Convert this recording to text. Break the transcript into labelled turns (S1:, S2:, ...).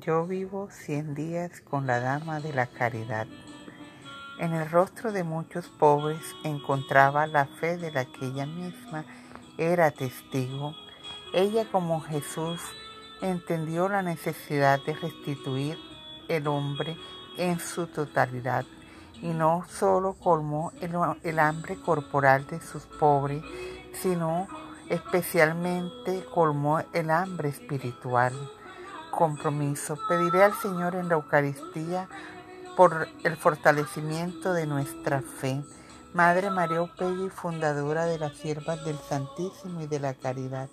S1: Yo vivo cien días con la Dama de la Caridad. En el rostro de muchos pobres encontraba la fe de la que ella misma era testigo. Ella como Jesús entendió la necesidad de restituir el hombre en su totalidad y no solo colmó el, hambre corporal de sus pobres, sino especialmente colmó el hambre espiritual compromiso. Pediré al Señor en la Eucaristía por el fortalecimiento de nuestra fe. Madre María Opegui, fundadora de las siervas del Santísimo y de la Caridad.